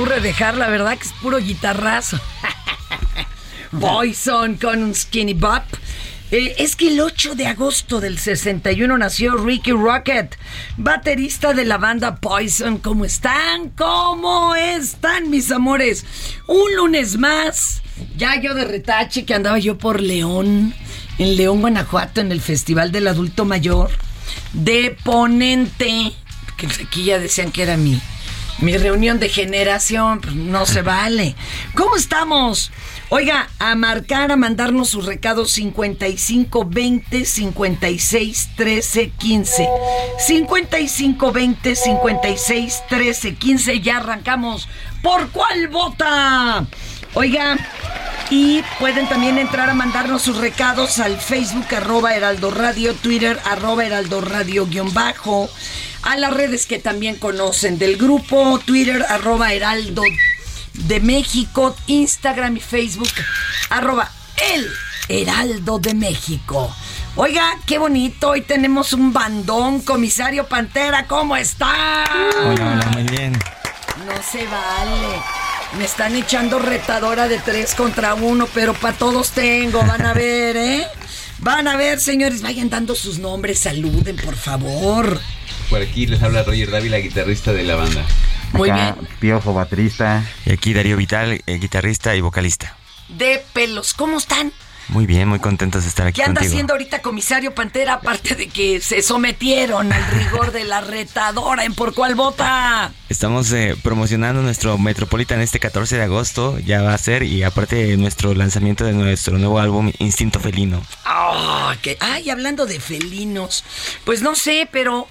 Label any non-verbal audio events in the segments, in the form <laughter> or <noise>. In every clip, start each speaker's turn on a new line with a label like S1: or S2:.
S1: Ocurre dejar, la verdad que es puro guitarrazo. <laughs> Boyson con un skinny bop. Eh, es que el 8 de agosto del 61 nació Ricky Rocket, baterista de la banda Poison. ¿Cómo están? ¿Cómo están, mis amores? Un lunes más. Ya yo de retache que andaba yo por León, en León, Guanajuato, en el Festival del Adulto Mayor, de ponente. Que aquí ya decían que era mi, mi reunión de generación. Pues no se vale. ¿Cómo estamos? Oiga, a marcar, a mandarnos sus recados 55 20 56 13 15. 55 20 56 13 15. Ya arrancamos. ¿Por cuál vota? Oiga, y pueden también entrar a mandarnos sus recados al Facebook arroba Heraldo Radio, Twitter arroba Heraldo Radio guion bajo, a las redes que también conocen del grupo, Twitter arroba Heraldo de México, Instagram y Facebook, arroba el Heraldo de México. Oiga, qué bonito, hoy tenemos un bandón, comisario Pantera, ¿cómo está?
S2: Hola, hola, muy bien.
S1: No se vale. Me están echando retadora de tres contra uno, pero para todos tengo, van a ver, ¿eh? Van a ver, señores, vayan dando sus nombres, saluden, por favor.
S3: Por aquí les habla Roger Dávila, guitarrista de la banda.
S1: Muy
S2: Acá,
S1: bien.
S2: Piojo, baterista.
S4: Y aquí Darío Vital, eh, guitarrista y vocalista.
S1: De pelos, ¿cómo están?
S4: Muy bien, muy contentos de estar aquí
S1: ¿Qué anda
S4: contigo.
S1: haciendo ahorita comisario Pantera, aparte de que se sometieron al rigor de la retadora en por cuál vota?
S4: Estamos eh, promocionando nuestro Metropolitan este 14 de agosto, ya va a ser, y aparte nuestro lanzamiento de nuestro nuevo álbum Instinto Felino.
S1: Que- Ay, hablando de felinos, pues no sé, pero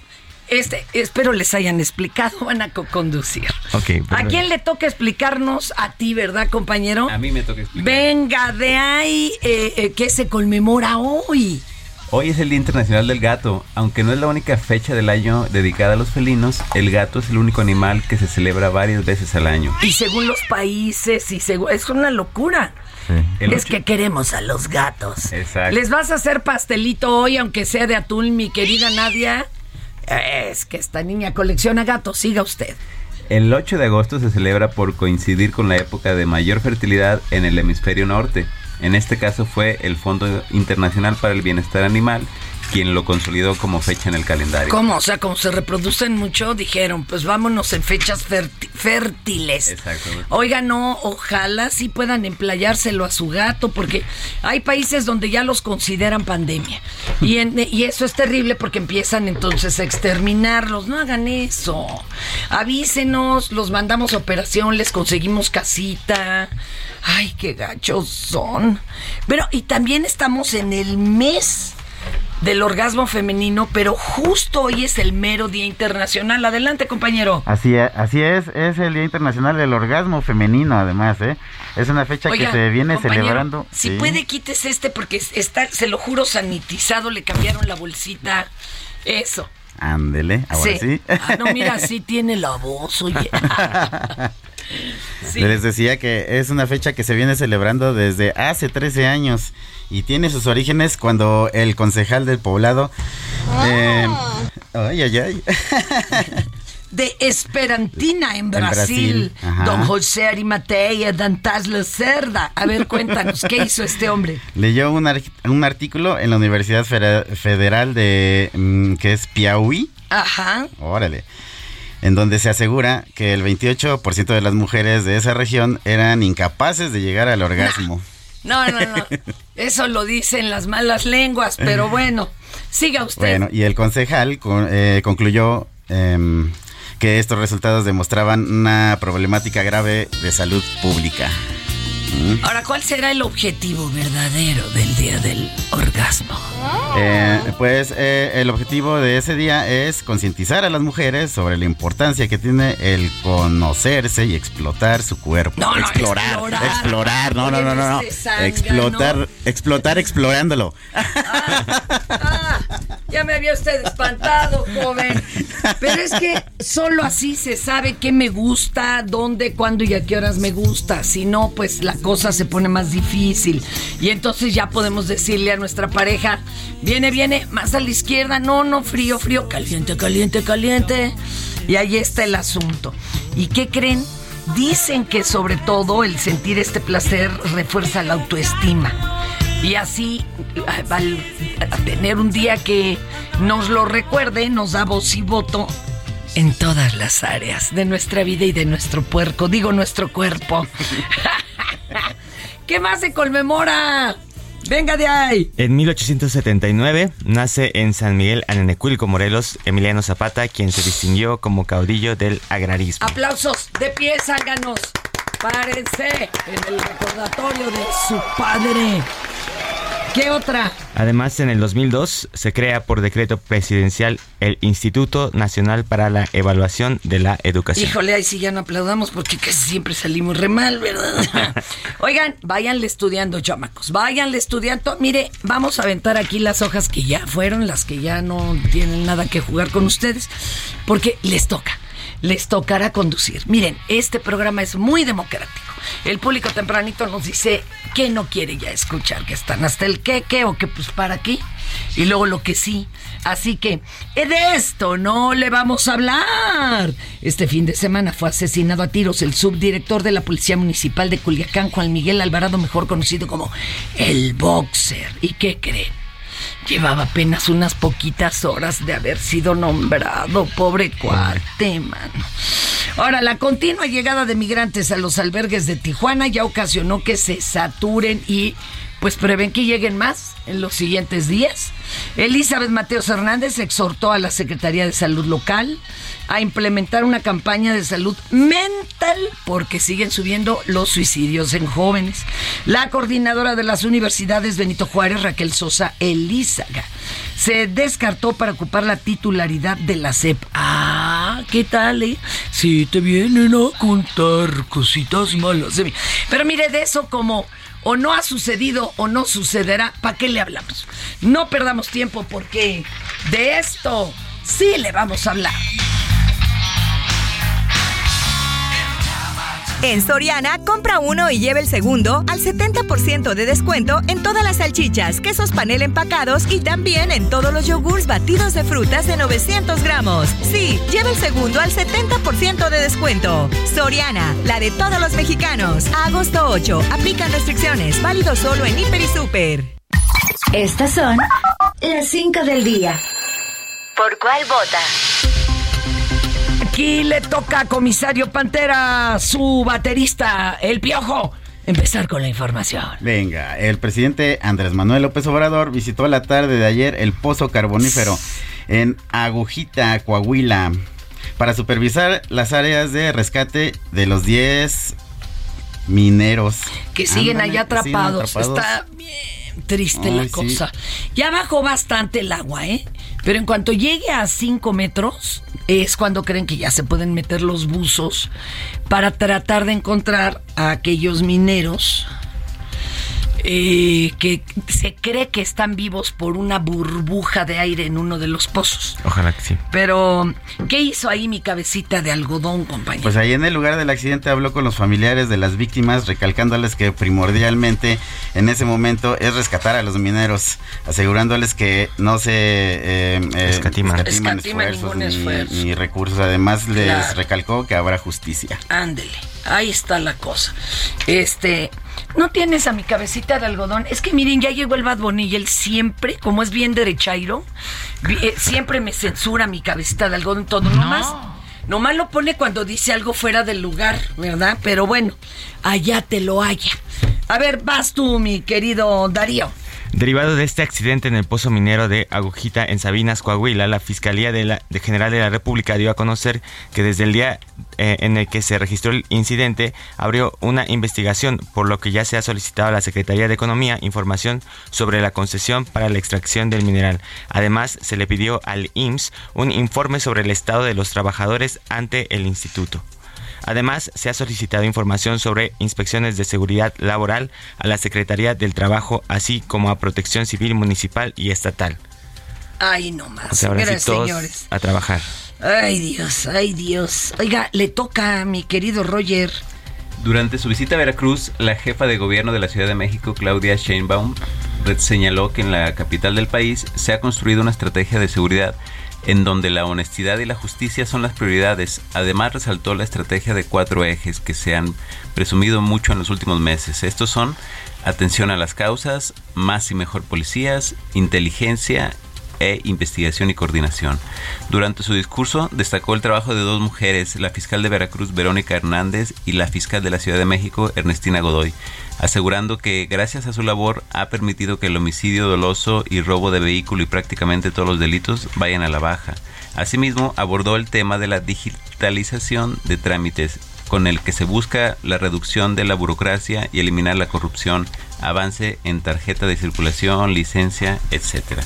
S1: este, espero les hayan explicado, <laughs> van a co-conducir.
S4: Ok,
S1: ¿A quién le toca explicarnos? A ti, ¿verdad, compañero?
S3: A mí me toca explicar.
S1: Venga, de ahí, eh, eh, ¿qué se conmemora hoy?
S3: Hoy es el Día Internacional del Gato. Aunque no es la única fecha del año dedicada a los felinos, el gato es el único animal que se celebra varias veces al año.
S1: Y según los países, y según, es una locura. Es
S3: ocho-
S1: que queremos a los gatos.
S3: Exacto.
S1: ¿Les vas a hacer pastelito hoy, aunque sea de atún, mi querida Nadia? Es que esta niña colecciona gatos, siga usted.
S3: El 8 de agosto se celebra por coincidir con la época de mayor fertilidad en el hemisferio norte. En este caso fue el Fondo Internacional para el Bienestar Animal quien lo consolidó como fecha en el calendario.
S1: ¿Cómo? O sea, como se reproducen mucho, dijeron, pues vámonos en fechas fértiles.
S3: Exactamente.
S1: Oiga, no, ojalá sí puedan emplayárselo a su gato, porque hay países donde ya los consideran pandemia. Y, en- y eso es terrible porque empiezan entonces a exterminarlos. No hagan eso. Avísenos, los mandamos a operación, les conseguimos casita. Ay, qué gachos son. Pero, y también estamos en el mes del orgasmo femenino, pero justo hoy es el mero Día Internacional. Adelante, compañero.
S2: Así, es- así es, es el Día Internacional del Orgasmo Femenino, además, ¿eh? Es una fecha
S1: Oiga,
S2: que se viene celebrando.
S1: Si
S2: sí.
S1: puede, quites este porque está, se lo juro, sanitizado, le cambiaron la bolsita. Eso.
S2: Ándele, ahora sí.
S1: Ah, no, mira, sí tiene la voz, oye. <laughs> Sí.
S2: Les decía que es una fecha que se viene celebrando desde hace 13 años y tiene sus orígenes cuando el concejal del poblado... eh, ay, ay, ay. <laughs>
S1: De Esperantina en
S2: En
S1: Brasil, don José Arimatea Dantas Cerda. A ver, cuéntanos, ¿qué hizo este hombre?
S2: Leyó un, un artículo en la Universidad Federal de... mm, que es Piauí.
S1: Ajá.
S2: Órale. En donde se asegura que el 28% de las mujeres de esa región eran incapaces de llegar al orgasmo. <laughs>
S1: No, no, no. Eso lo dicen las malas lenguas, pero <laughs> bueno, siga usted.
S2: Bueno, y el concejal con- eh, concluyó em, que estos resultados demostraban una problemática grave de salud pública. ¿Mm?
S1: Ahora, ¿cuál será el objetivo verdadero del día del orgasmo?
S2: Eh, pues eh, el objetivo de ese día es concientizar a las mujeres sobre la importancia que tiene el conocerse y explotar su cuerpo.
S1: No, no,
S2: explorar,
S1: explorar.
S2: explorar, no, no, no, no. Explotar, explotar explorándolo.
S1: Ah, ya me había usted espantado, joven. Pero es que solo así se sabe qué me gusta, dónde, cuándo y a qué horas me gusta. Si no, pues la cosa se pone más difícil. Y entonces ya podemos decirle a nuestra pareja, viene, viene, más a la izquierda, no, no, frío, frío, caliente, caliente, caliente. Y ahí está el asunto. ¿Y qué creen? Dicen que sobre todo el sentir este placer refuerza la autoestima. Y así, al tener un día que nos lo recuerde, nos da voz y voto en todas las áreas de nuestra vida y de nuestro puerco, digo nuestro cuerpo. <laughs> ¿Qué más se conmemora? Venga de ahí.
S4: En 1879 nace en San Miguel Anenecuilco, Morelos, Emiliano Zapata, quien se distinguió como caudillo del agrarismo.
S1: Aplausos de pie, zánganos. Párense en el recordatorio de su padre. ¿Qué otra?
S4: Además, en el 2002 se crea por decreto presidencial el Instituto Nacional para la Evaluación de la Educación.
S1: Híjole, ahí sí ya no aplaudamos porque casi siempre salimos re mal, ¿verdad? <laughs> Oigan, váyanle estudiando, chamacos. Váyanle estudiando. Mire, vamos a aventar aquí las hojas que ya fueron, las que ya no tienen nada que jugar con ustedes, porque les toca. Les tocará conducir. Miren, este programa es muy democrático. El público tempranito nos dice que no quiere ya escuchar, que están hasta el qué, qué o que pues para qué. Y luego lo que sí. Así que eh, de esto no le vamos a hablar. Este fin de semana fue asesinado a tiros el subdirector de la Policía Municipal de Culiacán, Juan Miguel Alvarado, mejor conocido como el Boxer. ¿Y qué creen? Llevaba apenas unas poquitas horas de haber sido nombrado, pobre cuate, mano. Ahora, la continua llegada de migrantes a los albergues de Tijuana ya ocasionó que se saturen y pues prevén que lleguen más en los siguientes días. Elizabeth Mateos Hernández exhortó a la Secretaría de Salud local a implementar una campaña de salud mental porque siguen subiendo los suicidios en jóvenes. La coordinadora de las universidades Benito Juárez, Raquel Sosa Elízaga, se descartó para ocupar la titularidad de la CEP. Ah, ¿qué tal? Eh? Si te vienen a contar cositas malas de mí. Pero mire, de eso como o no ha sucedido o no sucederá, ¿para qué le hablamos? No perdamos tiempo porque de esto sí le vamos a hablar.
S5: En Soriana, compra uno y lleve el segundo al 70% de descuento en todas las salchichas, quesos panel empacados y también en todos los yogurts batidos de frutas de 900 gramos. Sí, lleve el segundo al 70% de descuento. Soriana, la de todos los mexicanos. A agosto 8, aplican restricciones, válido solo en Hiper y Super.
S6: Estas son las 5 del día. ¿Por cuál vota?
S1: Aquí le toca a comisario Pantera, su baterista, el piojo, empezar con la información.
S2: Venga, el presidente Andrés Manuel López Obrador visitó la tarde de ayer el pozo carbonífero en Agujita, Coahuila, para supervisar las áreas de rescate de los 10 mineros.
S1: Que siguen
S2: Ándale,
S1: allá
S2: siguen
S1: atrapados. Está bien triste la
S2: sí.
S1: cosa. Ya bajó bastante el agua, ¿eh? Pero en cuanto llegue a 5 metros, es cuando creen que ya se pueden meter los buzos para tratar de encontrar a aquellos mineros eh, que se cree que están vivos por una burbuja de aire en uno de los pozos.
S4: Ojalá que sí.
S1: Pero, ¿qué hizo ahí mi cabecita de algodón, compañero?
S2: Pues ahí en el lugar del accidente habló con los familiares de las víctimas, recalcándoles que primordialmente en ese momento es rescatar a los mineros, asegurándoles que no se eh, eh,
S4: Escatiman.
S1: Escatima
S2: esfuerzos,
S1: ningún
S2: ni,
S1: esfuerzo.
S2: ni recursos. Además les
S1: Claro.
S2: recalcó que habrá justicia.
S1: Ándele, ahí está la cosa. Este, ¿no tienes a mi cabecita de algodón? Es que miren, ya llegó el Bad Bunny y él siempre, como es bien derechairo, eh, siempre me censura mi cabecita de algodón todo. Nomás, nomás lo pone cuando dice algo fuera del lugar, ¿verdad? Pero bueno, allá te lo haya. A ver, vas tú, mi querido Darío.
S4: Derivado de este accidente en el pozo minero de Agujita en Sabinas, Coahuila, la Fiscalía de la, General de la República dio a conocer que desde el día eh, en el que se registró el incidente abrió una investigación, por lo que ya se ha solicitado a la Secretaría de Economía información sobre la concesión para la extracción del mineral. Además, se le pidió al IMSS un informe sobre el estado de los trabajadores ante el instituto. Además, se ha solicitado información sobre inspecciones de seguridad laboral a la Secretaría del Trabajo, así como a Protección Civil Municipal y Estatal.
S1: Ay, no más.
S4: O sea, ahora sí
S1: Señoras y
S4: todos
S1: señores.
S4: a trabajar.
S1: Ay, Dios, ay, Dios. Oiga, le toca a mi querido Roger.
S3: Durante su visita a Veracruz, la jefa de gobierno de la Ciudad de México, Claudia Sheinbaum, señaló que en la capital del país se ha construido una estrategia de seguridad en donde la honestidad y la justicia son las prioridades. Además resaltó la estrategia de cuatro ejes que se han presumido mucho en los últimos meses. Estos son atención a las causas, más y mejor policías, inteligencia e investigación y coordinación. Durante su discurso destacó el trabajo de dos mujeres, la fiscal de Veracruz Verónica Hernández y la fiscal de la Ciudad de México Ernestina Godoy, asegurando que gracias a su labor ha permitido que el homicidio doloso y robo de vehículo y prácticamente todos los delitos vayan a la baja. Asimismo, abordó el tema de la digitalización de trámites con el que se busca la reducción de la burocracia y eliminar la corrupción, avance en tarjeta de circulación, licencia, etc.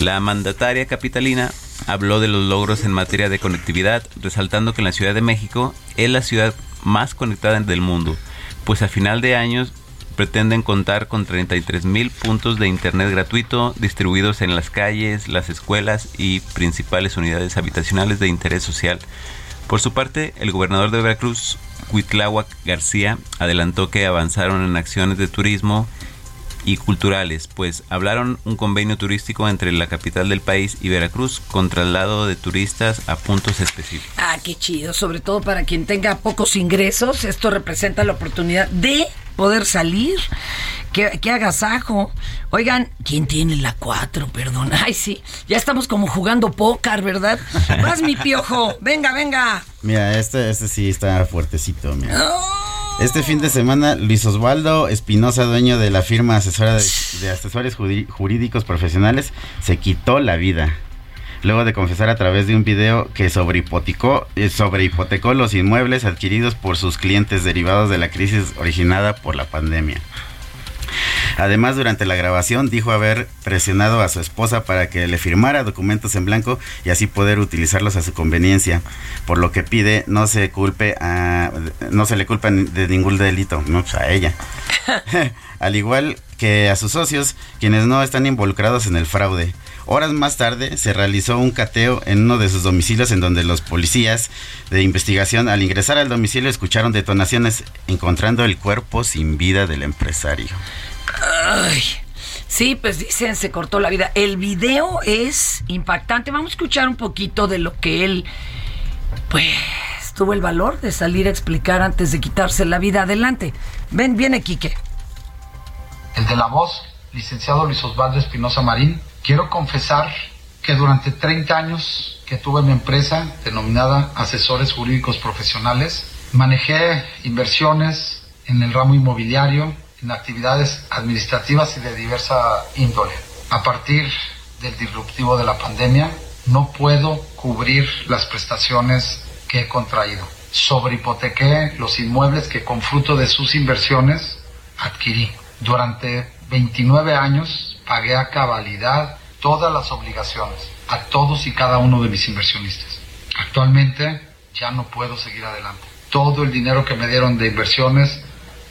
S3: La mandataria capitalina habló de los logros en materia de conectividad, resaltando que la Ciudad de México es la ciudad más conectada del mundo, pues a final de años pretenden contar con 33 mil puntos de internet gratuito distribuidos en las calles, las escuelas y principales unidades habitacionales de interés social. Por su parte, el gobernador de Veracruz, Cuitláhuac García, adelantó que avanzaron en acciones de turismo y culturales, pues hablaron un convenio turístico entre la capital del país y Veracruz con traslado de turistas a puntos específicos.
S1: Ah, qué chido, sobre todo para quien tenga pocos ingresos, esto representa la oportunidad de poder salir. Qué, qué agasajo. Oigan, ¿quién tiene la 4? Perdón. <laughs> Ay, sí. Ya estamos como jugando póker, ¿verdad? <laughs> Vas, mi piojo. Venga, venga.
S2: Mira, este, este sí está fuertecito, mira. Este fin de semana, Luis Osvaldo Espinosa, dueño de la firma asesora de, de asesores jurídicos profesionales, se quitó la vida. Luego de confesar a través de un video que sobrehipotecó, eh, sobrehipotecó los inmuebles adquiridos por sus clientes derivados de la crisis originada por la pandemia. Además, durante la grabación dijo haber presionado a su esposa para que le firmara documentos en blanco y así poder utilizarlos a su conveniencia, por lo que pide no se culpe a, no se le culpa de ningún delito, no pues a ella. <laughs> <laughs> Al igual que a sus socios, quienes no están involucrados en el fraude. Horas más tarde se realizó un cateo en uno de sus domicilios en donde los policías de investigación al ingresar al domicilio escucharon detonaciones encontrando el cuerpo sin vida del empresario.
S1: Ay. Sí, pues dicen, se cortó la vida. El video es impactante. Vamos a escuchar un poquito de lo que él, pues, tuvo el valor de salir a explicar antes de quitarse la vida. Adelante. Ven, viene Quique.
S7: el de la voz, licenciado Luis Osvaldo Espinosa Marín. Quiero confesar que durante 30 años que tuve mi empresa denominada Asesores Jurídicos Profesionales, manejé inversiones en el ramo inmobiliario, en actividades administrativas y de diversa índole. A partir del disruptivo de la pandemia, no puedo cubrir las prestaciones que he contraído. Sobrehipotequé los inmuebles que con fruto de sus inversiones adquirí. Durante 29 años pagué a cabalidad todas las obligaciones a todos y cada uno de mis inversionistas. Actualmente ya no puedo seguir adelante. Todo el dinero que me dieron de inversiones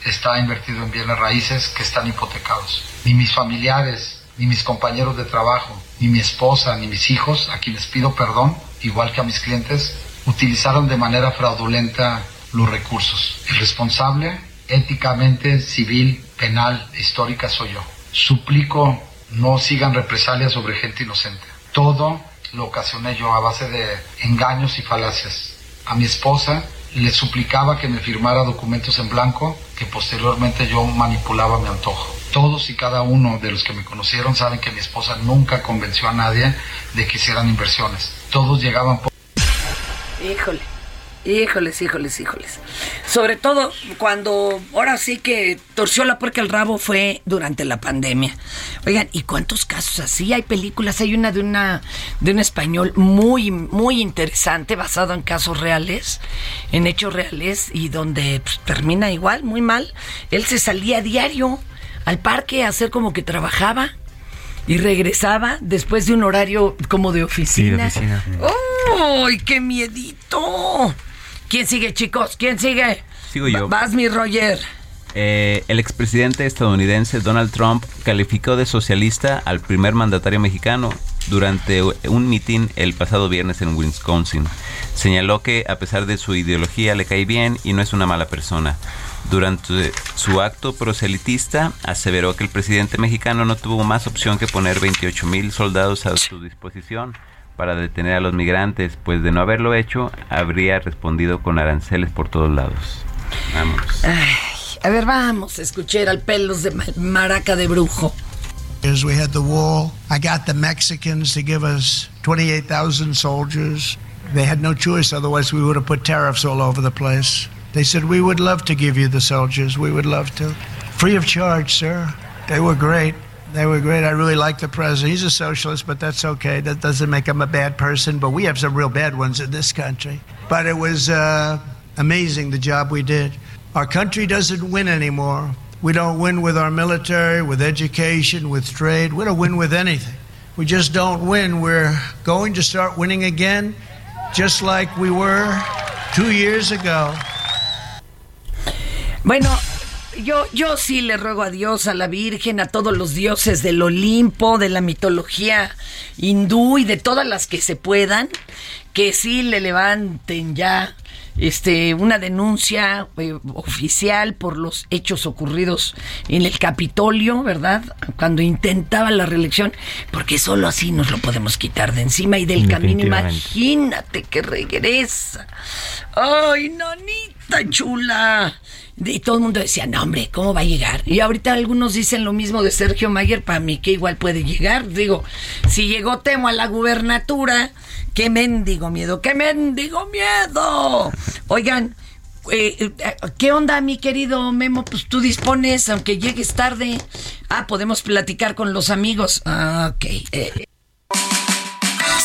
S7: está invertido en bienes raíces que están hipotecados. Ni mis familiares, ni mis compañeros de trabajo, ni mi esposa, ni mis hijos, a quienes pido perdón, igual que a mis clientes, utilizaron de manera fraudulenta los recursos. El responsable, éticamente, civil, penal, e histórica, soy yo. Suplico no sigan represalias sobre gente inocente. Todo lo ocasioné yo a base de engaños y falacias. A mi esposa le suplicaba que me firmara documentos en blanco que posteriormente yo manipulaba a mi antojo. Todos y cada uno de los que me conocieron saben que mi esposa nunca convenció a nadie de que hicieran inversiones. Todos llegaban por...
S1: Híjole. Híjoles, híjoles, híjoles. Sobre todo cuando ahora sí que torció la puerca el rabo fue durante la pandemia. Oigan, ¿y cuántos casos así? Hay películas, hay una de una de un español muy muy interesante basado en casos reales, en hechos reales y donde pues, termina igual, muy mal. Él se salía a diario al parque a hacer como que trabajaba y regresaba después de un horario como de oficina.
S4: Sí, de oficina.
S1: ¡Uy, qué miedito! ¿Quién sigue, chicos? ¿Quién sigue?
S3: Sigo yo.
S1: Va- Vas, mi Roger.
S3: Eh, el expresidente estadounidense Donald Trump calificó de socialista al primer mandatario mexicano durante un mitin el pasado viernes en Wisconsin. Señaló que a pesar de su ideología le cae bien y no es una mala persona. Durante su acto proselitista aseveró que el presidente mexicano no tuvo más opción que poner 28 mil soldados a su disposición para detener a los migrantes, pues de no haberlo hecho, habría respondido con aranceles por todos lados. Vamos.
S1: a ver, vamos a escuchar al pelos de maraca de brujo.
S8: As we had the wall, I got the Mexicans to give us 28,000 soldiers. They had no choice, otherwise, we would have put tariffs all over the place. They said, We would love to give you the soldiers. We would love to. Free of charge, sir. They were great. They were great. I really like the president. He's a socialist, but that's okay. That doesn't make him a bad person. But we have some real bad ones in this country. But it was uh, amazing the job we did. Our country doesn't win anymore. We don't win with our military, with education, with trade. We don't win with anything. We just don't win. We're going to start winning again, just like we were two years ago.
S1: Bueno, Yo, yo sí le ruego a Dios, a la Virgen, a todos los dioses del Olimpo, de la mitología hindú y de todas las que se puedan, que sí le levanten ya este una denuncia eh, oficial por los hechos ocurridos en el Capitolio, ¿verdad? Cuando intentaba la reelección, porque solo así nos lo podemos quitar de encima y del camino. Imagínate que regresa. Ay, nanita chula. Y todo el mundo decía, no, hombre, ¿cómo va a llegar? Y ahorita algunos dicen lo mismo de Sergio Mayer, para mí que igual puede llegar. Digo, si llegó Temo a la gubernatura, qué mendigo miedo, qué mendigo miedo. Oigan, eh, eh, ¿qué onda, mi querido Memo? Pues tú dispones, aunque llegues tarde. Ah, podemos platicar con los amigos. Ah, ok. Eh.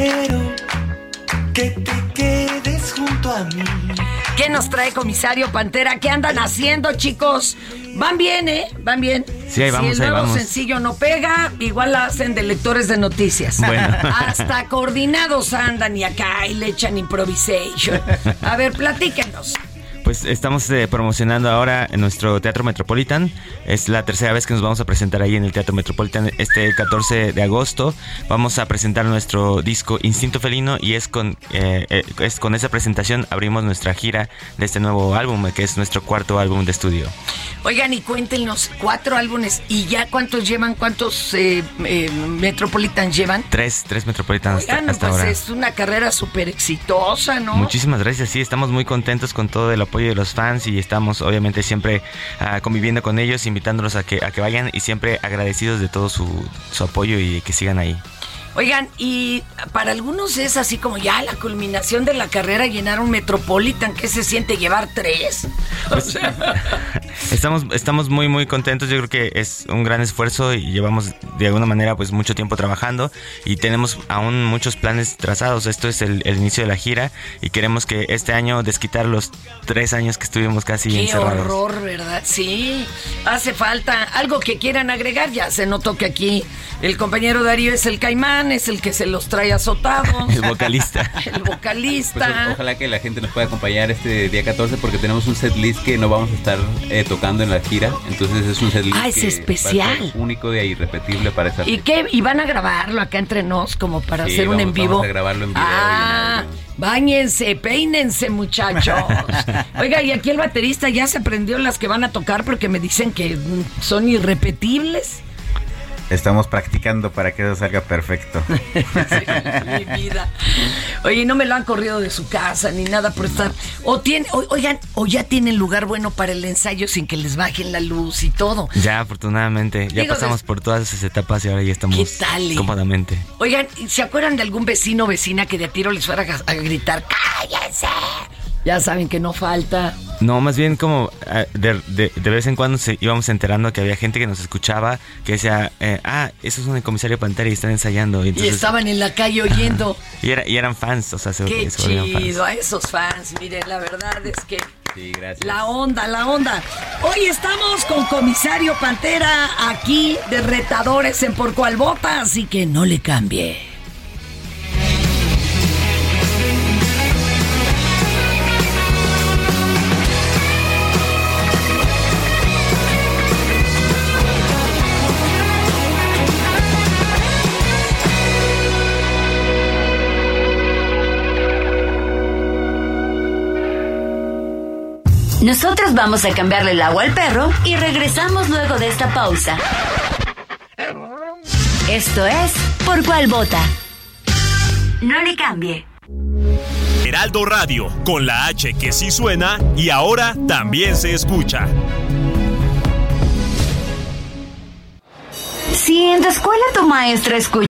S9: Quiero que te quedes junto a mí.
S1: ¿Qué nos trae comisario Pantera? ¿Qué andan haciendo, chicos? Van bien, ¿eh? Van bien.
S4: Sí, ahí vamos,
S1: si el
S4: ahí
S1: nuevo
S4: vamos.
S1: sencillo no pega, igual la hacen de lectores de noticias.
S4: Bueno. <laughs>
S1: Hasta coordinados andan y acá y le echan improvisation. A ver, platíquenos.
S4: Pues estamos eh, promocionando ahora en nuestro Teatro Metropolitan. Es la tercera vez que nos vamos a presentar ahí en el Teatro Metropolitan este 14 de agosto. Vamos a presentar nuestro disco Instinto Felino y es con, eh, eh, es con esa presentación abrimos nuestra gira de este nuevo álbum, que es nuestro cuarto álbum de estudio.
S1: Oigan, y cuéntenos, cuatro álbumes. ¿Y ya cuántos llevan? ¿Cuántos eh, Metropolitan llevan?
S4: Tres, tres Metropolitan hasta
S1: pues
S4: ahora.
S1: es una carrera súper exitosa, ¿no?
S4: Muchísimas gracias, sí, estamos muy contentos con todo el apoyo de los fans y estamos obviamente siempre ah, conviviendo con ellos, invitándolos a que, a que vayan y siempre agradecidos de todo su, su apoyo y que sigan ahí.
S1: Oigan, y para algunos es así como ya la culminación de la carrera llenar un Metropolitan. ¿Qué se siente llevar tres? O sea, <laughs>
S4: Estamos, estamos muy muy contentos, yo creo que es un gran esfuerzo y llevamos de alguna manera pues mucho tiempo trabajando y tenemos aún muchos planes trazados. Esto es el, el inicio de la gira y queremos que este año desquitar los tres años que estuvimos casi
S1: qué
S4: encerrados.
S1: horror, ¿verdad? Sí, hace falta algo que quieran agregar. Ya se notó que aquí el compañero Darío es el caimán, es el que se los trae azotados. <laughs>
S4: El vocalista. <laughs>
S1: el
S3: Pues,
S1: vocalista.
S3: o- ojalá que la gente nos pueda acompañar este día 14 porque tenemos un set list que no vamos a estar eh, tocando en la gira. Entonces es un set list
S1: Ah, es
S3: que va a
S1: especial.
S3: ser único e irrepetible para esa
S1: ¿Y qué? ¿Y van a grabarlo acá entre nos como para
S3: Sí,
S1: hacer un en vivo?
S3: vamos a grabarlo en video
S1: Ah, bañense, peínense, muchachos. <laughs> Oiga, y aquí el baterista ya se aprendió las que van a tocar porque me dicen que son irrepetibles.
S2: Estamos practicando para que eso salga perfecto. <laughs>
S1: Mi vida. Oye, no me lo han corrido de su casa ni nada por estar. O tiene, o- oigan, o ya tienen lugar bueno para el ensayo sin que les bajen la luz y todo.
S4: Ya, afortunadamente, ya
S1: Digo,
S4: pasamos por todas esas etapas y ahora ya estamos
S1: ¿Qué tal, eh?
S4: cómodamente.
S1: Oigan, ¿se acuerdan de algún vecino o vecina que de a tiro les fuera a, a gritar, cállense? Ya saben que no falta.
S4: No, más bien como ah, de, de- de vez en cuando se íbamos enterando que había gente que nos escuchaba que decía, eh, ah, eso es un comisario Pantera y están ensayando. Y,
S1: estaban en la calle oyendo. <laughs>
S4: y, era- y eran fans, o sea, se,
S1: Qué
S4: se volvieron fans.
S1: chido a esos fans. Miren, la verdad es que
S3: Sí, gracias.
S1: La onda, la onda. Hoy estamos con comisario Pantera aquí de retadores en Por Cual Bota, así que no le cambie.
S6: Nosotros vamos a cambiarle el agua al perro y regresamos luego de esta pausa. Esto es Por Cual Vota. No le cambie.
S10: Heraldo Radio, con la H que sí suena y ahora también se escucha.
S6: Si en tu escuela tu maestra escucha.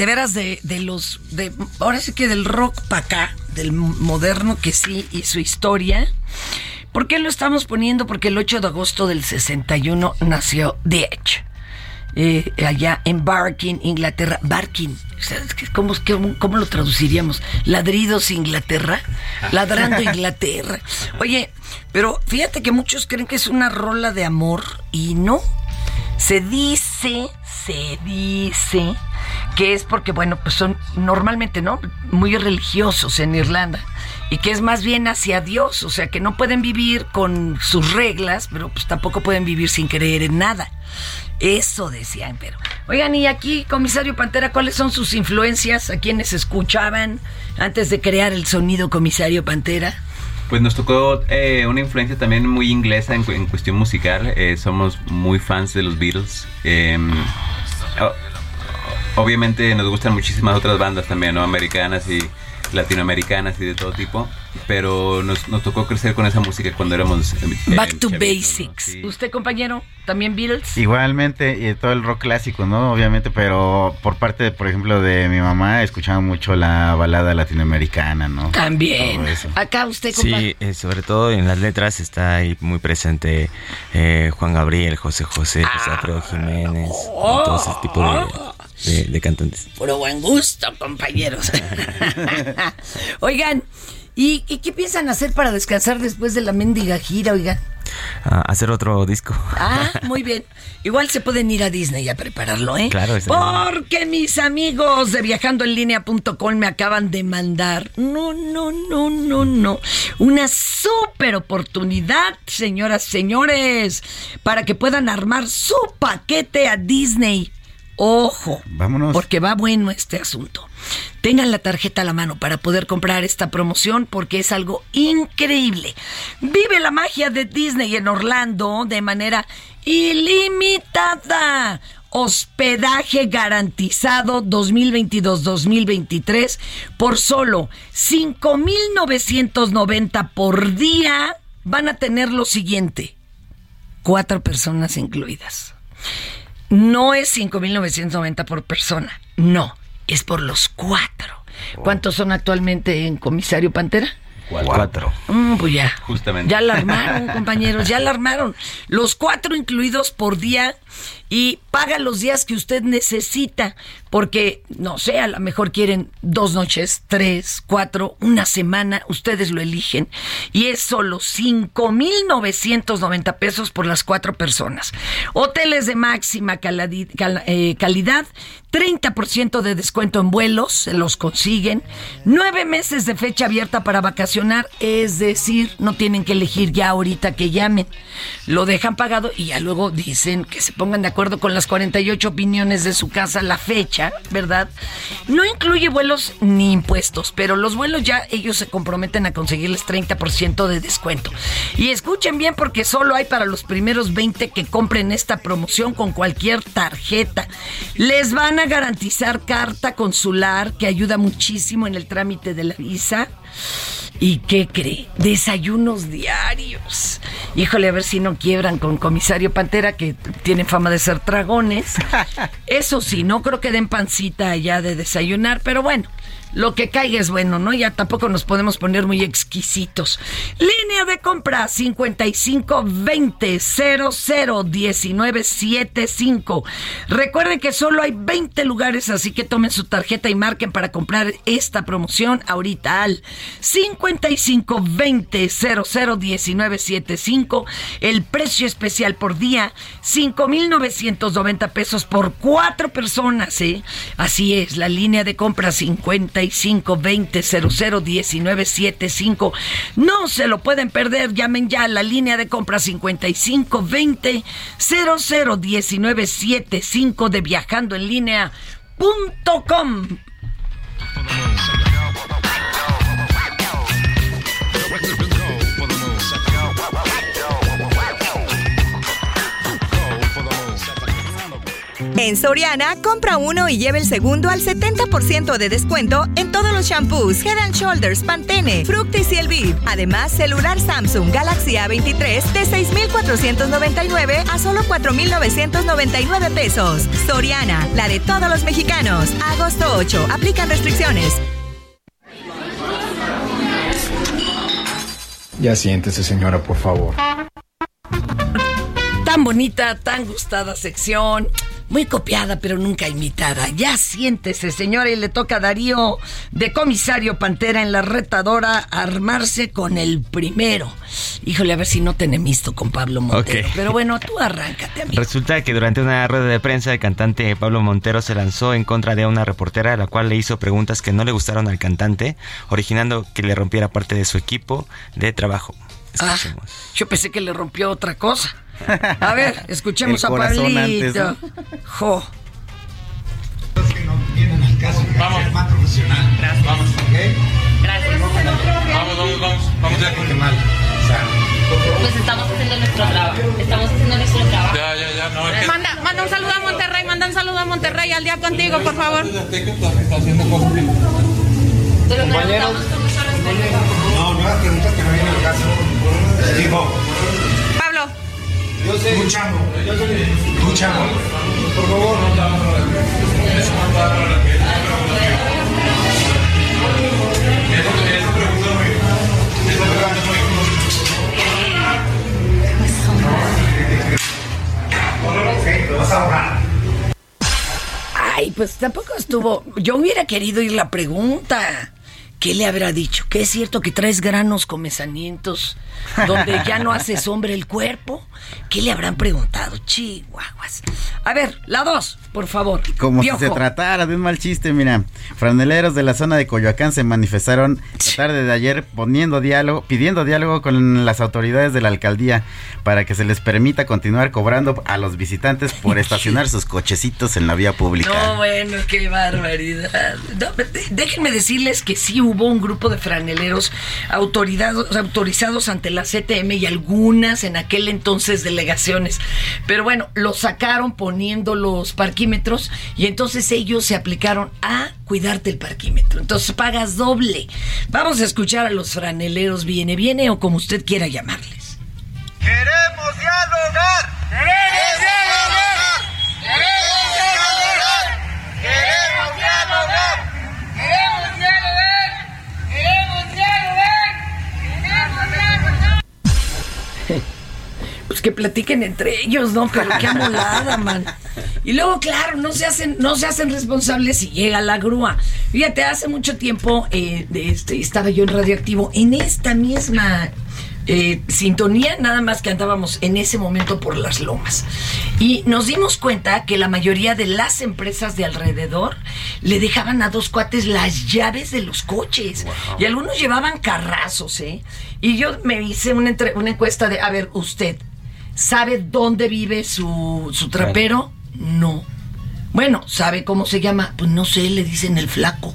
S1: De veras, de, de los. De, ahora sí que del rock para acá, del moderno que sí, y su historia. ¿Por qué lo estamos poniendo? Porque el 8 de agosto del 61 nació The Edge. Eh, allá en Barking, Inglaterra. Barking. ¿cómo, cómo, cómo lo traduciríamos? ¿Ladridos Inglaterra? Ladrando <laughs> Inglaterra. Oye, pero fíjate que muchos creen que es una rola de amor y no. Se dice, se dice que es porque, bueno, pues son normalmente, ¿no? Muy religiosos en Irlanda. Y que es más bien hacia Dios, o sea, que no pueden vivir con sus reglas, pero pues tampoco pueden vivir sin creer en nada. Eso decían, pero. Oigan, y aquí, comisario Pantera, ¿cuáles son sus influencias? ¿A quienes escuchaban antes de crear el sonido comisario Pantera?
S3: Pues nos tocó eh, una influencia también muy inglesa en, cu- en cuestión musical. Eh, somos muy fans de los Beatles. O- obviamente nos gustan muchísimas otras bandas también, ¿no? Americanas y latinoamericanas y de todo tipo. Pero nos, nos tocó crecer con esa música cuando éramos... eh,
S1: Back to
S3: chavitos, ¿no?
S1: Basics. ¿Usted, compañero? ¿También Beatles?
S2: Igualmente, y todo el rock clásico, ¿no? Obviamente, pero por parte, de, por ejemplo, de mi mamá, escuchaba mucho la balada latinoamericana, ¿no?
S1: También. Acá usted, compadre.
S4: Sí, eh, sobre todo en las letras está ahí muy presente eh, Juan Gabriel, José José, José Alfredo Jiménez, y todo ese tipo de, de- de cantantes.
S1: Puro buen gusto, compañeros. <laughs> Oigan, ¿y, y qué piensan hacer para descansar después de la mendiga gira, oigan?
S4: ah, hacer otro disco.
S1: Ah, <laughs> muy bien. Igual se pueden ir a Disney a prepararlo, ¿eh?
S4: Claro,
S1: Porque mis amigos de viajandoenlinea.com me acaban de mandar. No, no, no, no, no. Una súper oportunidad, señoras, señores, para que puedan armar su paquete a Disney. Ojo.
S2: Vámonos.
S1: Porque va bueno este asunto. Tengan la tarjeta a la mano para poder comprar esta promoción porque es algo increíble. Vive la magia de Disney en Orlando de manera ilimitada. Hospedaje garantizado 2022-2023 por solo 5,990 por día. Van a tener lo siguiente: cuatro personas incluidas. No es 5,990 por persona, no, es por los cuatro. ¿Cuántos son actualmente en Comisario Pantera?
S4: Cuatro.
S1: Mm, pues ya.
S3: Justamente.
S1: Ya la armaron, <laughs> compañeros, ya la armaron. Los cuatro incluidos por día y paga los días que usted necesita, porque, no sé, a lo mejor quieren dos noches, tres, cuatro, una semana, ustedes lo eligen. Y es solo 5,990 pesos por las cuatro personas. Hoteles de máxima eh, calidad, 30% de descuento en vuelos, se los consiguen. Nueve meses de fecha abierta para vacacionar, es decir, no tienen que elegir ya ahorita que llamen. Lo dejan pagado y ya luego dicen que se pongan de acuerdo con las 48 opiniones de su casa la fecha, ¿verdad? No incluye vuelos ni impuestos, pero los vuelos ya ellos se comprometen a conseguirles 30% de descuento. Y escuchen bien porque solo hay para los primeros 20 que compren esta promoción con cualquier tarjeta. Les van a garantizar carta consular que ayuda muchísimo en el trámite de la visa. ¿Y qué cree? Desayunos diarios. Híjole, a ver si no quiebran con comisario Pantera, que tienen fama de ser dragones. <laughs> Eso sí, no creo que den pancita allá de desayunar, pero bueno. Lo que caiga es bueno, ¿no? Ya tampoco nos podemos poner muy exquisitos. Línea de compra 5520 001975. Recuerden que solo hay 20 lugares, así que tomen su tarjeta y marquen para comprar esta promoción ahorita al 5520 001975. El precio especial por día, 5,990 pesos por cuatro personas, ¿eh? Así es, la línea de compra 5520 001975. No se lo pueden perder, llamen ya a la línea de compra 5520 001975 de viajando en línea.com.
S5: En Soriana, compra uno y lleve el segundo al 70% de descuento en todos los shampoos, Head and Shoulders, Pantene, Fructis y El Viv. Además, celular Samsung Galaxy A23 de 6,499 a solo 4,999 pesos. Soriana, la de todos los mexicanos. Agosto 8, aplican restricciones.
S11: Ya siéntese, señora, por favor.
S1: Tan bonita, tan gustada sección. Muy copiada, pero nunca imitada. Ya siéntese, señora, y le toca a Darío de comisario Pantera en la retadora armarse con el primero. Híjole, a ver si no te enemisto con Pablo Montero. Pero bueno, tú arráncate, amigo.
S4: Resulta que durante una rueda de prensa el cantante Pablo Montero se lanzó en contra de una reportera a la cual le hizo preguntas que no le gustaron al cantante, originando que le rompiera parte de su equipo de trabajo.
S1: Ah, yo pensé que le rompió otra cosa. <laughs> A ver, escuchemos
S4: El
S1: a Pablito.
S4: antes,
S1: Jo.
S9: Vienen al caso que vamos. más profesional. Gracias. Vamos, ¿ok?
S12: Gracias.
S9: Vamos, vamos, vamos. Vamos ya que mal.
S12: Pues estamos haciendo nuestro trabajo. Estamos haciendo nuestro trabajo.
S9: ya, ya, ya. No, es que...
S13: Manda, manda un saludo a Monterrey, manda un saludo a Monterrey al día contigo, por favor.
S9: Está haciendo. Compañeros. No, no hagas preguntas que no vienen al caso. Digo. Yo sé. Escuchando. Escuchando. Por favor.
S1: Vas a ahorrar. Ay, pues tampoco estuvo. Yo hubiera querido ir la pregunta. ¿Qué le habrá dicho? ¿Que es cierto que traes granos comezamientos donde ya no hace sombra el cuerpo? ¿Qué le habrán preguntado? Chihuahuas. A ver, la dos, por favor.
S2: Como
S1: Piojo.
S2: si se tratara de un mal chiste, mira. Franeleros de la zona de Coyoacán se manifestaron la tarde de ayer poniendo diálogo, pidiendo diálogo con las autoridades de la alcaldía para que se les permita continuar cobrando a los visitantes por <laughs> estacionar sus cochecitos en la vía pública.
S1: No, bueno, qué barbaridad. No, déjenme decirles que sí hubo un grupo de franeleros autorizados, autorizados ante la CTM y algunas en aquel entonces delegaciones. Pero bueno, los sacaron poniendo los parquímetros y entonces ellos se aplicaron a cuidarte el parquímetro. Entonces pagas doble. Vamos a escuchar a los franeleros, viene, viene o como usted quiera llamarles.
S9: Queremos dialogar. Queremos dialogar. Queremos dialogar. Queremos dialogar. Queremos dialogar. Queremos dialogar. Queremos dialogar.
S1: Pues que platiquen entre ellos, ¿no? Pero qué amolada, <laughs> man. Y luego, claro, no se hacen, no se hacen responsables si llega la grúa. Fíjate, hace mucho tiempo eh, de este, estaba yo en Radioactivo en esta misma eh, sintonía, nada más que andábamos en ese momento por las lomas. Y nos dimos cuenta que la mayoría de las empresas de alrededor le dejaban a dos cuates las llaves de los coches. Y algunos llevaban carrazos, ¿eh? Y yo me hice una, entre- una encuesta de, a ver, usted, ¿sabe dónde vive su, su trapero? No. Bueno, ¿sabe cómo se llama? Pues no sé, le dicen el flaco.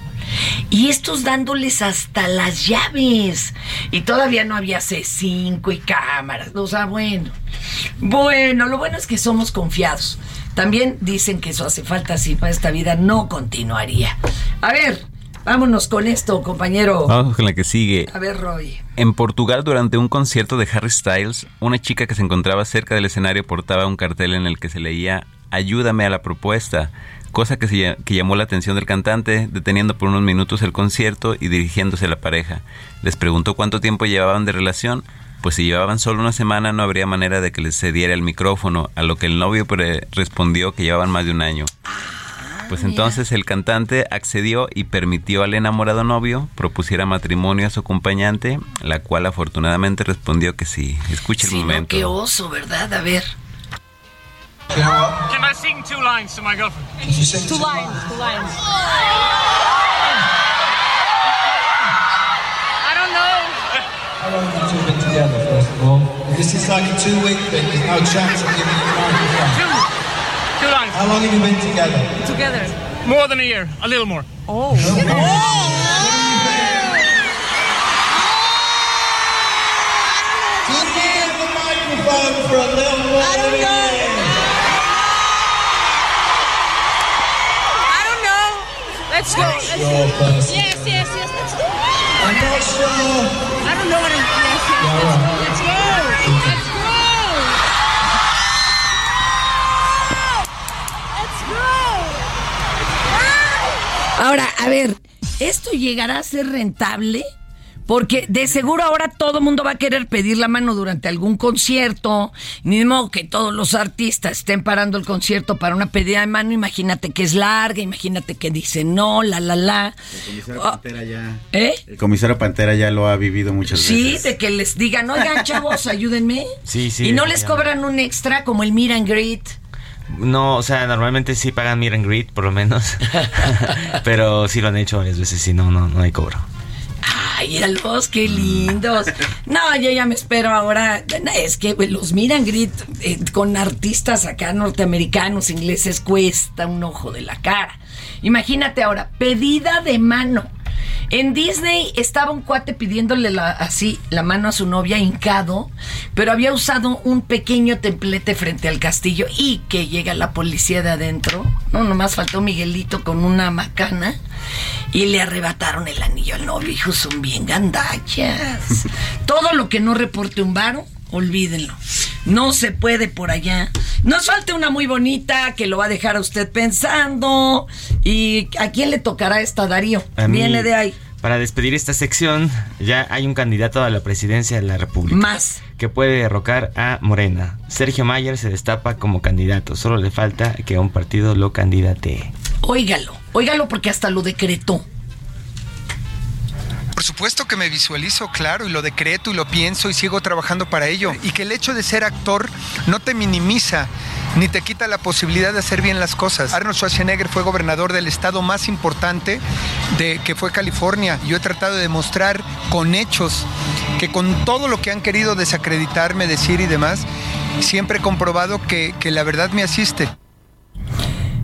S1: Y estos dándoles hasta las llaves. Y todavía no había C5 y cámaras. O sea, bueno. Bueno, lo bueno es que somos confiados. También dicen que eso hace falta si no esta vida no continuaría. A ver, vámonos con esto, compañero.
S3: Vamos con la que sigue.
S1: A ver, Roy.
S3: En Portugal, durante un concierto de Harry Styles, una chica que se encontraba cerca del escenario portaba un cartel en el que se leía Ayúdame a la propuesta, cosa que, se que llamó la atención del cantante, deteniendo por unos minutos el concierto y dirigiéndose a la pareja. Les preguntó cuánto tiempo llevaban de relación, pues si llevaban solo una semana no habría manera de que les cediera el micrófono, a lo que el novio respondió que llevaban más de un año. Pues entonces el cantante accedió y permitió al enamorado novio propusiera matrimonio a su acompañante, la cual afortunadamente respondió que sí. Escucha el
S1: Sí, no,
S3: momento.
S1: qué oso, ¿verdad? A ver.
S14: Can I sing two lines to my girlfriend?
S12: Two lines, two lines.
S14: I don't know.
S11: How long have you two been together, first of all? This is like a two-week thing. There's no chance of giving you How long have you been together?
S14: Together. More than a year. A little more.
S12: Oh. oh.
S11: Just give the microphone for a little more than a year.
S12: I don't know. Let's go. Let's
S11: sure, person.
S12: Yes, yes, yes. Let's do it.
S11: I'm not sure.
S12: I don't know what I'm. Yes, yes.
S11: Yeah,
S12: let's,
S11: right.
S12: let's go. Let's go.
S1: Ahora, a ver, ¿esto llegará a ser rentable? Porque de seguro ahora todo el mundo va a querer pedir la mano durante algún concierto. Ni modo que todos los artistas estén parando el concierto para una pedida de mano. Imagínate que es larga, imagínate que dice no, la, la, la.
S2: El comisario
S1: Ah,
S2: Pantera ya.
S1: ¿Eh?
S2: El comisario Pantera ya lo ha vivido muchas
S1: Sí,
S2: veces.
S1: de que les digan, oigan, chavos, ayúdenme.
S4: Sí, sí.
S1: y no les cobran un extra como el and Greet.
S4: No, o sea, normalmente sí pagan meet and greet, por lo menos. <laughs> Pero sí lo han hecho varias veces, sí, no, no, no hay cobro.
S1: Ay, los qué lindos. No, yo ya me espero ahora. Es que los miran grit eh, con artistas acá norteamericanos, ingleses, cuesta un ojo de la cara. Imagínate ahora, pedida de mano. En Disney estaba un cuate pidiéndole la- así la mano a su novia hincado, pero había usado un pequeño templete frente al castillo y que llega la policía de adentro. No, nomás faltó Miguelito con una macana y le arrebataron el anillo al novio. Hijos, son bien gandachas. <laughs> Todo lo que no reporte un varo, olvídenlo. No se puede por allá. Nos falta una muy bonita que lo va a dejar a usted pensando. ¿Y a quién le tocará esta, Darío?
S4: A mí,
S1: Viene de ahí.
S4: Para despedir esta sección, ya hay un candidato a la presidencia de la República.
S1: Más.
S4: Que puede derrocar a Morena. Sergio Mayer se destapa como candidato. Solo le falta que un partido lo candidatee.
S1: Óigalo, óigalo porque hasta lo decretó.
S15: Supuesto que me visualizo, claro, y lo decreto y lo pienso y sigo trabajando para ello. Y que el hecho de ser actor no te minimiza ni te quita la posibilidad de hacer bien las cosas. Arnold Schwarzenegger fue gobernador del estado más importante de que fue California. Yo he tratado de demostrar con hechos que con todo lo que han querido desacreditarme, decir y demás, siempre he comprobado que la verdad me asiste.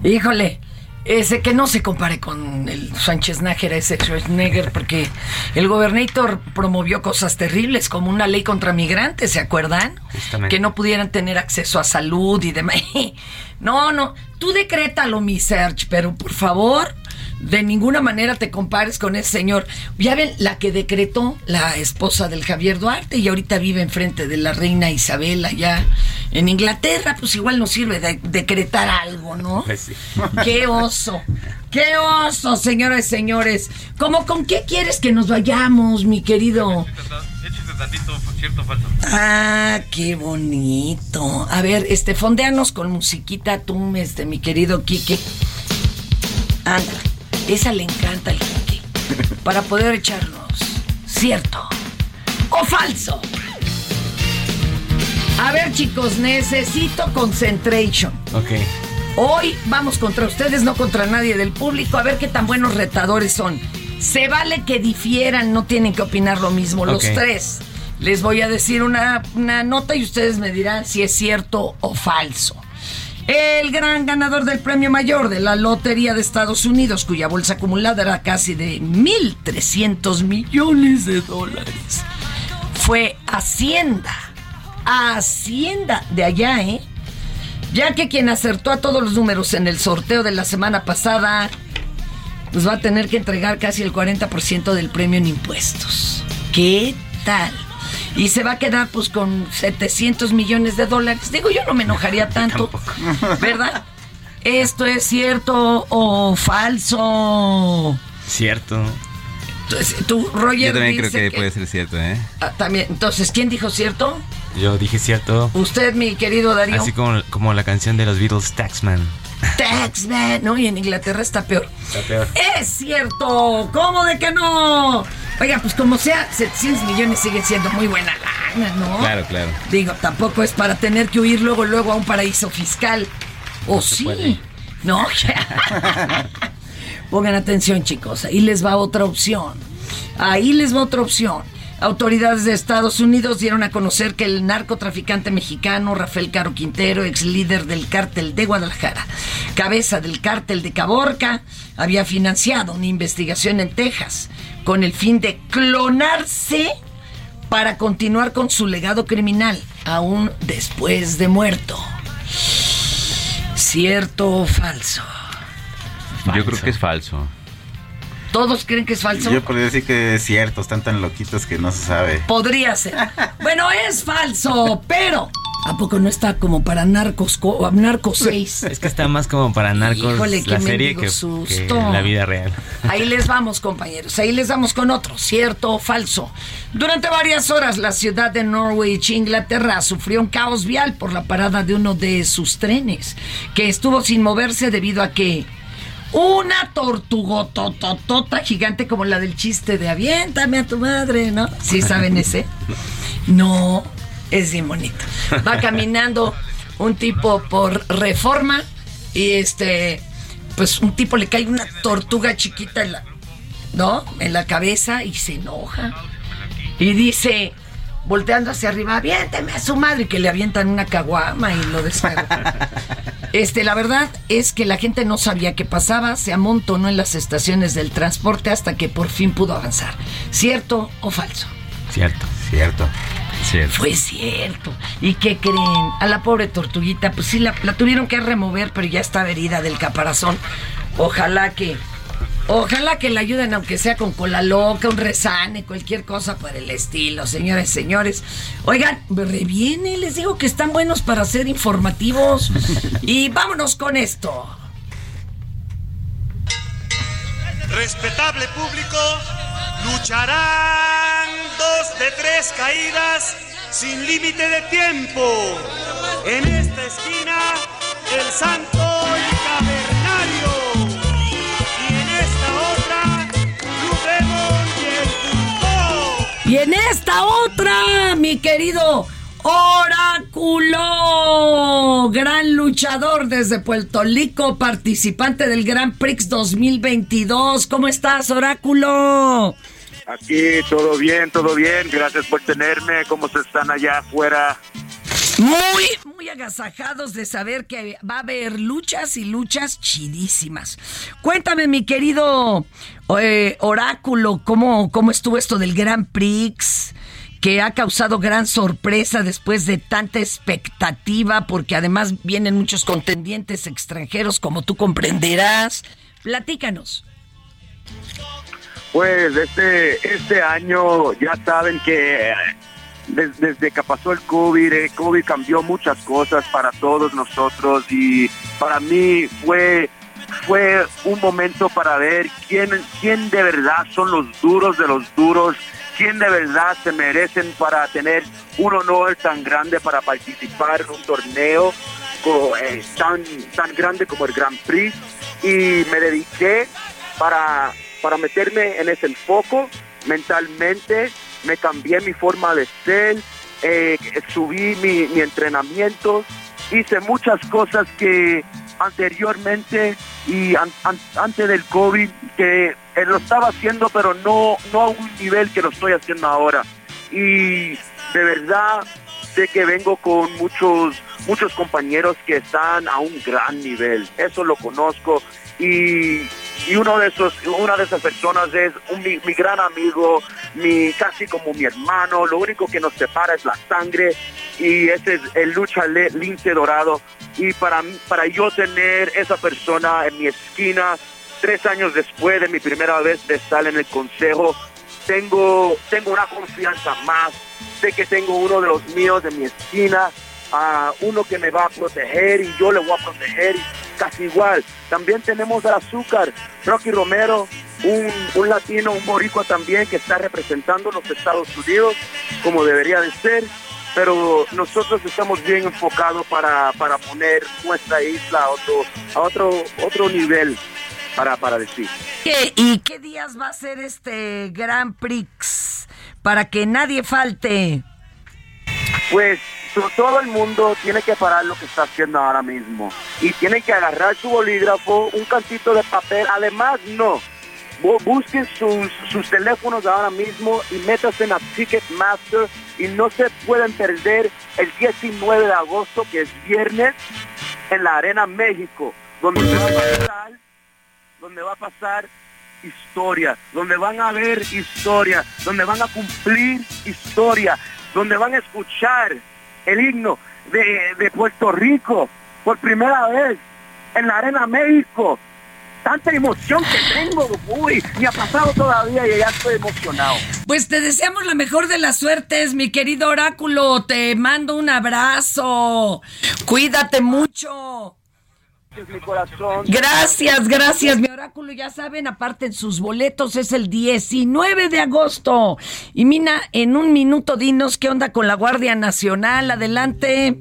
S1: Híjole, ese que no se compare con el Sánchez Nájera, ese Schwarzenegger, porque el gobernador promovió cosas terribles, como una ley contra migrantes, ¿se acuerdan?
S4: Justamente.
S1: Que no pudieran tener acceso a salud y demás. <laughs> No, no, tú decrétalo, mi Serge, pero por favor, de ninguna manera te compares con ese señor. Ya ven, la que decretó la esposa del Javier Duarte y ahorita vive enfrente de la reina Isabel allá en Inglaterra, pues igual nos sirve de decretar algo, ¿no?
S4: Pues sí.
S1: ¡Qué oso! ¡Qué oso, señoras y señores! ¿Cómo con qué quieres que nos vayamos, mi querido?
S16: Échese tantito cierto falso.
S1: Ah, qué bonito. A ver, este, fondeanos con musiquita tú, este, mi querido Quique. Anda, esa le encanta al Quique. Para poder echarnos, ¿cierto o falso? A ver, chicos, necesito concentration.
S4: Ok.
S1: Hoy vamos contra ustedes, no contra nadie del público, a ver qué tan buenos retadores son. Se vale que difieran, no tienen que opinar lo mismo los tres. Les voy a decir una, una nota y ustedes me dirán si es cierto o falso. El gran ganador del premio mayor de la Lotería de Estados Unidos, cuya bolsa acumulada era casi de 1.300 millones de dólares, fue Hacienda. Hacienda de allá, ¿eh? Ya que quien acertó a todos los números en el sorteo de la semana pasada, pues va a tener que entregar casi el 40% del premio en impuestos. ¿Qué tal? Y se va a quedar pues con 700 millones de dólares. Digo, yo no me enojaría tanto, ¿verdad? ¿Esto es cierto o falso?
S4: Cierto.
S1: Entonces, tú, Roger,
S3: Yo también creo que, puede ser cierto, ¿eh?
S1: Ah, también. Entonces, ¿quién dijo cierto?
S4: Yo dije cierto.
S1: Usted, mi querido Darío.
S4: Así como, como la canción de los Beatles, Taxman.
S1: Taxman, ¿no? Y en Inglaterra está peor.
S4: Está peor.
S1: ¡Es cierto! ¿Cómo de que no? Oiga, pues como sea, 700 millones sigue siendo muy buena lana, ¿no?
S3: Claro, claro.
S1: Digo, tampoco es para tener que huir luego, luego a un paraíso fiscal. ¿O sí? No. <laughs> Pongan atención, chicos. Ahí les va otra opción. Ahí les va otra opción. Autoridades de Estados Unidos dieron a conocer que el narcotraficante mexicano Rafael Caro Quintero, ex líder del cártel de Guadalajara, cabeza del cártel de Caborca, había financiado una investigación en Texas con el fin de clonarse para continuar con su legado criminal, aún después de muerto. ¿Cierto o falso?
S3: Yo creo que es falso.
S1: ¿Todos creen que es falso?
S2: Yo podría decir que es cierto, están tan loquitos que no se sabe.
S1: Podría ser. Bueno, es falso, pero ¿a poco no está como para Narcos, co- Narcos 6?
S4: Es que está más como para narcos
S1: Híjole, qué
S4: la serie que,
S1: susto.
S4: que la vida real.
S1: Ahí les vamos, compañeros. Ahí les vamos con otro, cierto o falso. Durante varias horas, la ciudad de Norwich, Inglaterra, sufrió un caos vial por la parada de uno de sus trenes, que estuvo sin moverse debido a que una tortugotototota gigante como la del chiste de aviéntame a tu madre, ¿no? ¿Sí saben ese? No, es bien bonito. Va caminando un tipo por reforma y este, pues un tipo le cae una tortuga chiquita en la, ¿no? En la cabeza y se enoja. Y dice, volteando hacia arriba, aviénteme a su madre, que le avientan una caguama y lo descarga. <laughs> Este, la verdad es que la gente no sabía qué pasaba, se amontonó en las estaciones del transporte hasta que por fin pudo avanzar. ¿Cierto o falso?
S4: Cierto.
S2: Cierto.
S3: Cierto.
S1: Fue cierto. ¿Y qué creen? A la pobre tortuguita, pues sí, la, la tuvieron que remover, pero ya estaba herida del caparazón. Ojalá que, ojalá que la ayuden, aunque sea con cola loca, un resane, cualquier cosa por el estilo, señores, señores. Oigan, reviene, les digo que están buenos para ser informativos. Y vámonos con esto.
S17: Respetable público, lucharán dos de tres caídas sin límite de tiempo. En esta esquina, el santo Y en esta otra,
S1: mi querido Oráculo, gran luchador desde Puerto Rico, participante del Gran Prix 2022. ¿Cómo estás, Oráculo?
S18: Aquí todo bien, todo bien. Gracias por tenerme. ¿Cómo se están allá afuera?
S1: Muy, muy agasajados de saber que va a haber luchas y luchas chidísimas. Cuéntame, mi querido eh, Oráculo, ¿cómo, ¿cómo estuvo esto del Gran Prix? que ha causado gran sorpresa después de tanta expectativa, porque además vienen muchos contendientes extranjeros, como tú comprenderás. Platícanos.
S18: Pues este, este año ya saben que des- desde que pasó el COVID, el COVID cambió muchas cosas para todos nosotros y para mí fue, fue un momento para ver quién, quién de verdad son los duros de los duros, quién de verdad se merecen para tener un honor tan grande para participar en un torneo eh, tan, tan grande como el Grand Prix. Y me dediqué para, para meterme en ese foco mentalmente, me cambié mi forma de ser, eh, subí mi, mi entrenamiento, hice muchas cosas que anteriormente y an- an- antes del COVID que eh, lo estaba haciendo pero no, no a un nivel que lo estoy haciendo ahora. Y de verdad sé que vengo con muchos muchos compañeros que están a un gran nivel. Eso lo conozco y, y uno de esos una de esas personas es mi, mi gran amigo, mi casi como mi hermano. Lo único que nos separa es la sangre y ese es el lucha lince dorado. Y para para yo tener esa persona en mi esquina tres años después de mi primera vez de estar en el consejo tengo, tengo una confianza más. Sé que tengo uno de los míos de mi esquina, a uno que me va a proteger y yo le voy a proteger casi igual. También tenemos al azúcar, Rocky Romero, un, un latino, un boricua también que está representando los Estados Unidos como debería de ser. Pero nosotros estamos bien enfocados para, para poner nuestra isla a otro, a otro, otro nivel, para, para decir.
S1: ¿Qué- ¿Y qué días va a ser este Gran Prix? Para que nadie falte.
S18: Pues to- todo el mundo tiene que parar lo que está haciendo ahora mismo y tiene que agarrar su bolígrafo, un cantito de papel. Además, no. Bu- Busquen sus, sus teléfonos ahora mismo y métanse en a Ticketmaster y no se pueden perder el 19 de agosto, que es viernes, en la Arena México, donde va a pasar, donde va a pasar historia, donde van a ver historia, donde van a cumplir historia, donde van a escuchar el himno de, de Puerto Rico por primera vez en la Arena México. Tanta emoción que tengo, uy, y ha pasado todavía y ya estoy emocionado.
S1: Pues te deseamos la mejor de las suertes, mi querido oráculo. Te mando un abrazo. Cuídate mucho.
S18: Es mi corazón.
S1: Gracias, gracias, mi oráculo. Ya saben, aparte sus boletos es el 19 de agosto. Y Mina, en un minuto dinos qué onda con la Guardia Nacional. Adelante.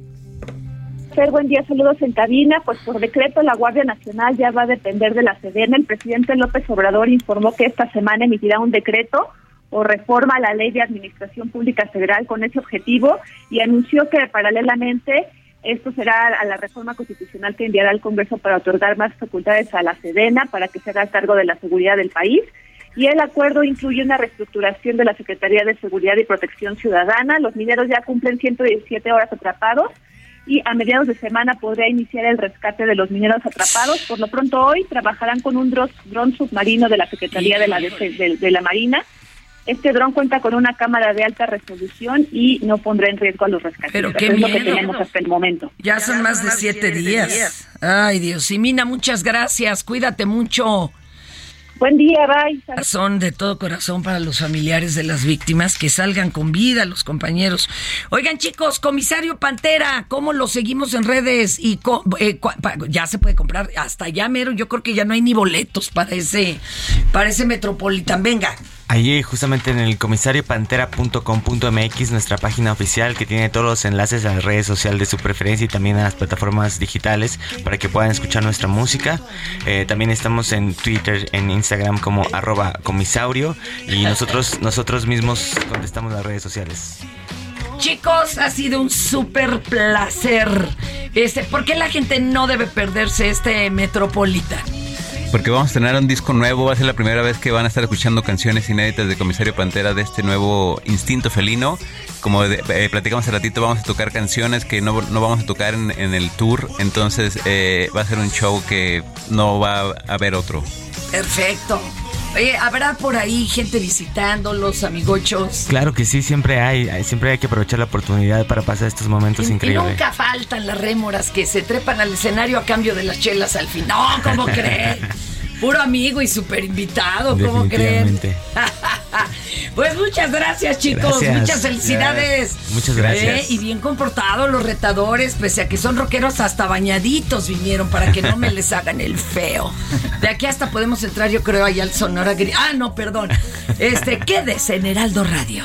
S19: Fer, buen día, saludos en cabina. Pues por decreto la Guardia Nacional ya va a depender de la Sedena. El presidente López Obrador informó que esta semana emitirá un decreto o reforma a la ley de administración pública federal con ese objetivo y anunció que paralelamente esto será a la reforma constitucional que enviará al Congreso para otorgar más facultades a la Sedena para que se haga cargo de la seguridad del país. Y el acuerdo incluye una reestructuración de la Secretaría de Seguridad y Protección Ciudadana. Los mineros ya cumplen 117 horas atrapados y a mediados de semana podría iniciar el rescate de los mineros atrapados. Por lo pronto hoy trabajarán con un dron, submarino de la Secretaría de la, de, de la Marina. Este dron cuenta con una cámara de alta resolución y no pondrá en riesgo a los rescatistas.
S1: Pero qué
S19: es lo que tenemos hasta el momento.
S1: Ya son más de siete días. Ay, Dios. Y Mina, muchas gracias. Cuídate mucho.
S19: Buen día, bye.
S1: Son de todo corazón para los familiares de las víctimas que salgan con vida los compañeros. Oigan, chicos, comisario Pantera, ¿cómo lo seguimos en redes? Y co- eh, ya se puede comprar hasta allá, mero. Yo creo que ya no hay ni boletos para ese, para ese Metropolitan. Venga.
S4: Allí justamente en el comisariopantera.com.mx, nuestra página oficial que tiene todos los enlaces a las redes sociales de su preferencia y también a las plataformas digitales para que puedan escuchar nuestra música. Eh, también estamos en Twitter, en Instagram como arroba comisaurio y nosotros, nosotros mismos contestamos las redes sociales.
S1: Chicos, ha sido un súper placer. Este, ¿Por qué la gente no debe perderse este Metropolitan?
S3: Porque vamos a tener un disco nuevo, va a ser la primera vez que van a estar escuchando canciones inéditas de Comisario Pantera de este nuevo instinto felino. Como de- eh, platicamos hace ratito, vamos a tocar canciones que no, no vamos a tocar en, en el tour, entonces eh, va a ser un show que no va a haber otro.
S1: Perfecto. Oye, ¿habrá por ahí gente visitándolos, amigochos?
S4: Claro que sí, siempre hay, siempre hay que aprovechar la oportunidad para pasar estos momentos
S1: Y
S4: increíbles.
S1: nunca faltan las rémoras que se trepan al escenario a cambio de las chelas al fin. No, ¿cómo <laughs> creen? Puro amigo y super invitado, ¿cómo creen? <laughs> Pues muchas gracias, chicos.
S4: Gracias.
S1: Muchas felicidades.
S4: Muchas gracias.
S1: Eh, y bien comportados los retadores, pese a que son rockeros, hasta bañaditos vinieron para que no me <laughs> les hagan el feo. De aquí hasta podemos entrar, yo creo, allá al Sonora. Gri- Ah, no, perdón. Este, quédese en Heraldo Radio.